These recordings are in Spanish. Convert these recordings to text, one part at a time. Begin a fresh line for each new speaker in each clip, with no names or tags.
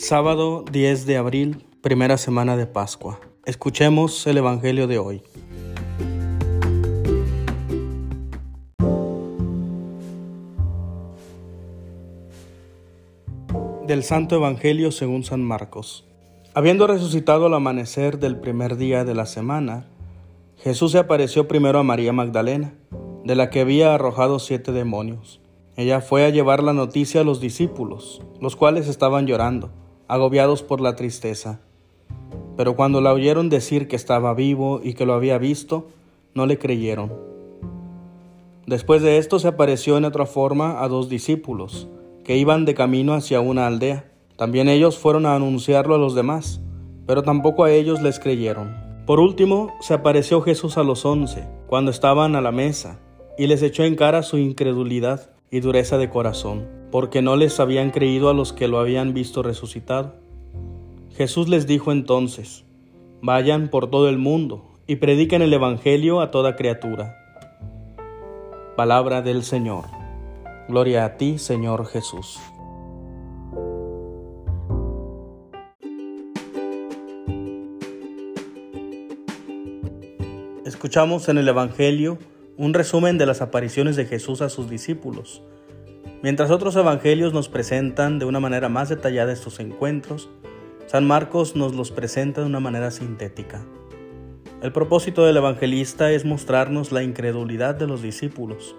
Sábado 10 de abril, primera semana de Pascua. Escuchemos el Evangelio de hoy. Del Santo Evangelio según San Marcos. Habiendo resucitado al amanecer del primer día de la semana, Jesús se apareció primero a María Magdalena, de la que había arrojado siete demonios. Ella fue a llevar la noticia a los discípulos, los cuales estaban llorando agobiados por la tristeza. Pero cuando la oyeron decir que estaba vivo y que lo había visto, no le creyeron. Después de esto se apareció en otra forma a dos discípulos, que iban de camino hacia una aldea. También ellos fueron a anunciarlo a los demás, pero tampoco a ellos les creyeron. Por último, se apareció Jesús a los once, cuando estaban a la mesa, y les echó en cara su incredulidad y dureza de corazón porque no les habían creído a los que lo habían visto resucitado. Jesús les dijo entonces, Vayan por todo el mundo y prediquen el Evangelio a toda criatura. Palabra del Señor. Gloria a ti, Señor Jesús. Escuchamos en el Evangelio un resumen de las apariciones de Jesús a sus discípulos Mientras otros evangelios nos presentan de una manera más detallada estos encuentros, San Marcos nos los presenta de una manera sintética. El propósito del evangelista es mostrarnos la incredulidad de los discípulos,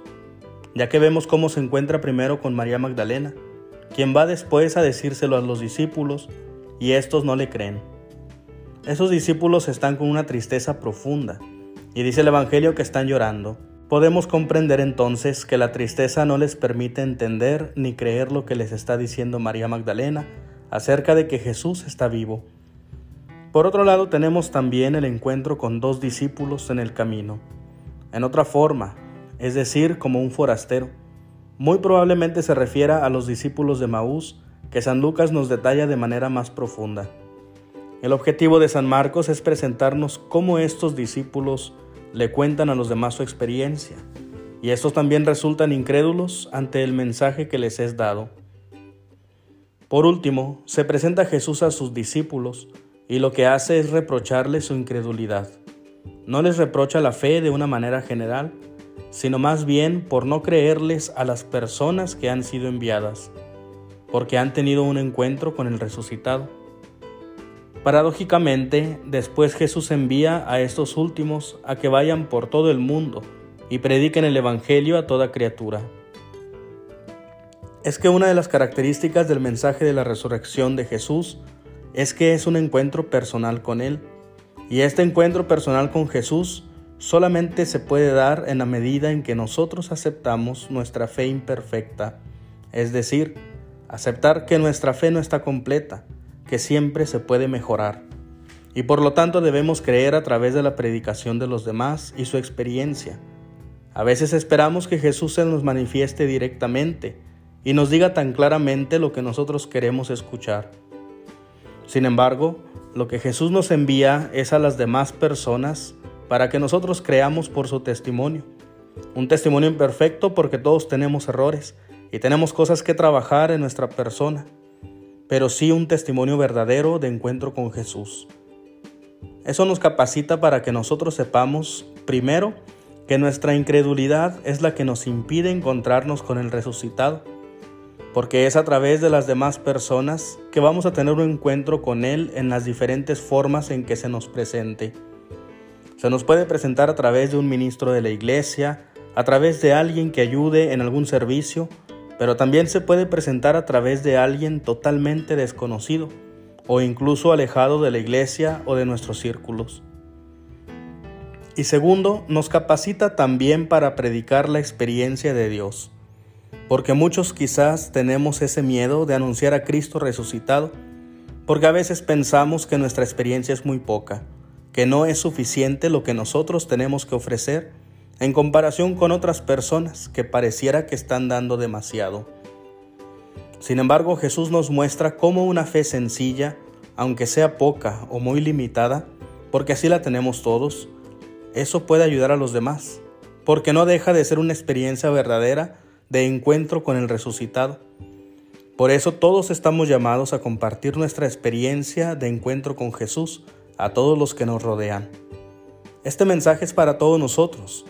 ya que vemos cómo se encuentra primero con María Magdalena, quien va después a decírselo a los discípulos y estos no le creen. Esos discípulos están con una tristeza profunda y dice el Evangelio que están llorando. Podemos comprender entonces que la tristeza no les permite entender ni creer lo que les está diciendo María Magdalena acerca de que Jesús está vivo. Por otro lado tenemos también el encuentro con dos discípulos en el camino, en otra forma, es decir, como un forastero. Muy probablemente se refiera a los discípulos de Maús que San Lucas nos detalla de manera más profunda. El objetivo de San Marcos es presentarnos cómo estos discípulos le cuentan a los demás su experiencia, y estos también resultan incrédulos ante el mensaje que les es dado. Por último, se presenta Jesús a sus discípulos y lo que hace es reprocharles su incredulidad. No les reprocha la fe de una manera general, sino más bien por no creerles a las personas que han sido enviadas, porque han tenido un encuentro con el resucitado. Paradójicamente, después Jesús envía a estos últimos a que vayan por todo el mundo y prediquen el Evangelio a toda criatura. Es que una de las características del mensaje de la resurrección de Jesús es que es un encuentro personal con Él. Y este encuentro personal con Jesús solamente se puede dar en la medida en que nosotros aceptamos nuestra fe imperfecta, es decir, aceptar que nuestra fe no está completa, que siempre se puede mejorar y por lo tanto debemos creer a través de la predicación de los demás y su experiencia. A veces esperamos que Jesús se nos manifieste directamente y nos diga tan claramente lo que nosotros queremos escuchar. Sin embargo, lo que Jesús nos envía es a las demás personas para que nosotros creamos por su testimonio. Un testimonio imperfecto porque todos tenemos errores y tenemos cosas que trabajar en nuestra persona pero sí un testimonio verdadero de encuentro con Jesús. Eso nos capacita para que nosotros sepamos, primero, que nuestra incredulidad es la que nos impide encontrarnos con el resucitado, porque es a través de las demás personas que vamos a tener un encuentro con Él en las diferentes formas en que se nos presente. Se nos puede presentar a través de un ministro de la iglesia, a través de alguien que ayude en algún servicio pero también se puede presentar a través de alguien totalmente desconocido o incluso alejado de la iglesia o de nuestros círculos. Y segundo, nos capacita también para predicar la experiencia de Dios, porque muchos quizás tenemos ese miedo de anunciar a Cristo resucitado, porque a veces pensamos que nuestra experiencia es muy poca, que no es suficiente lo que nosotros tenemos que ofrecer en comparación con otras personas que pareciera que están dando demasiado. Sin embargo, Jesús nos muestra cómo una fe sencilla, aunque sea poca o muy limitada, porque así la tenemos todos, eso puede ayudar a los demás, porque no deja de ser una experiencia verdadera de encuentro con el resucitado. Por eso todos estamos llamados a compartir nuestra experiencia de encuentro con Jesús a todos los que nos rodean. Este mensaje es para todos nosotros.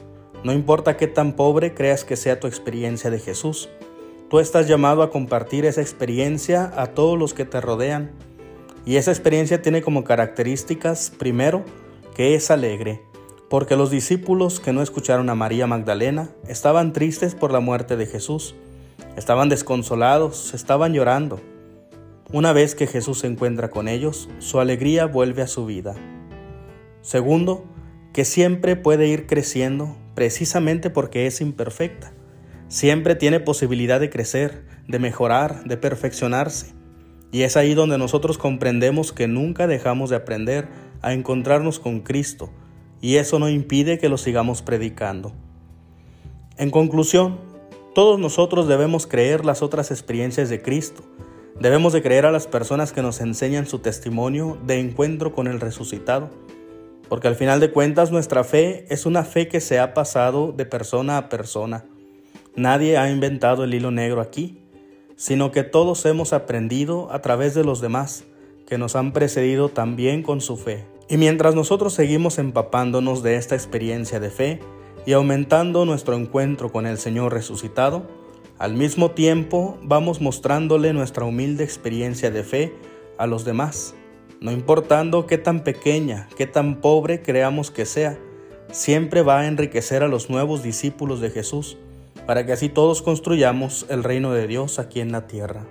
No importa qué tan pobre creas que sea tu experiencia de Jesús, tú estás llamado a compartir esa experiencia a todos los que te rodean. Y esa experiencia tiene como características, primero, que es alegre, porque los discípulos que no escucharon a María Magdalena estaban tristes por la muerte de Jesús, estaban desconsolados, estaban llorando. Una vez que Jesús se encuentra con ellos, su alegría vuelve a su vida. Segundo, que siempre puede ir creciendo precisamente porque es imperfecta. Siempre tiene posibilidad de crecer, de mejorar, de perfeccionarse. Y es ahí donde nosotros comprendemos que nunca dejamos de aprender a encontrarnos con Cristo, y eso no impide que lo sigamos predicando. En conclusión, todos nosotros debemos creer las otras experiencias de Cristo. Debemos de creer a las personas que nos enseñan su testimonio de encuentro con el resucitado. Porque al final de cuentas nuestra fe es una fe que se ha pasado de persona a persona. Nadie ha inventado el hilo negro aquí, sino que todos hemos aprendido a través de los demás, que nos han precedido también con su fe. Y mientras nosotros seguimos empapándonos de esta experiencia de fe y aumentando nuestro encuentro con el Señor resucitado, al mismo tiempo vamos mostrándole nuestra humilde experiencia de fe a los demás, no importando qué tan pequeña, qué tan pobre creamos que sea, siempre va a enriquecer a los nuevos discípulos de Jesús, para que así todos construyamos el reino de Dios aquí en la tierra.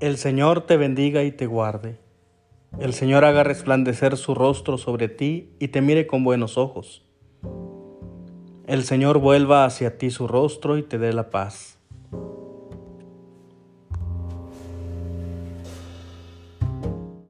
El Señor te bendiga y te guarde. El Señor haga resplandecer su rostro sobre ti y te mire con buenos ojos. El Señor vuelva hacia ti su rostro y te dé la paz.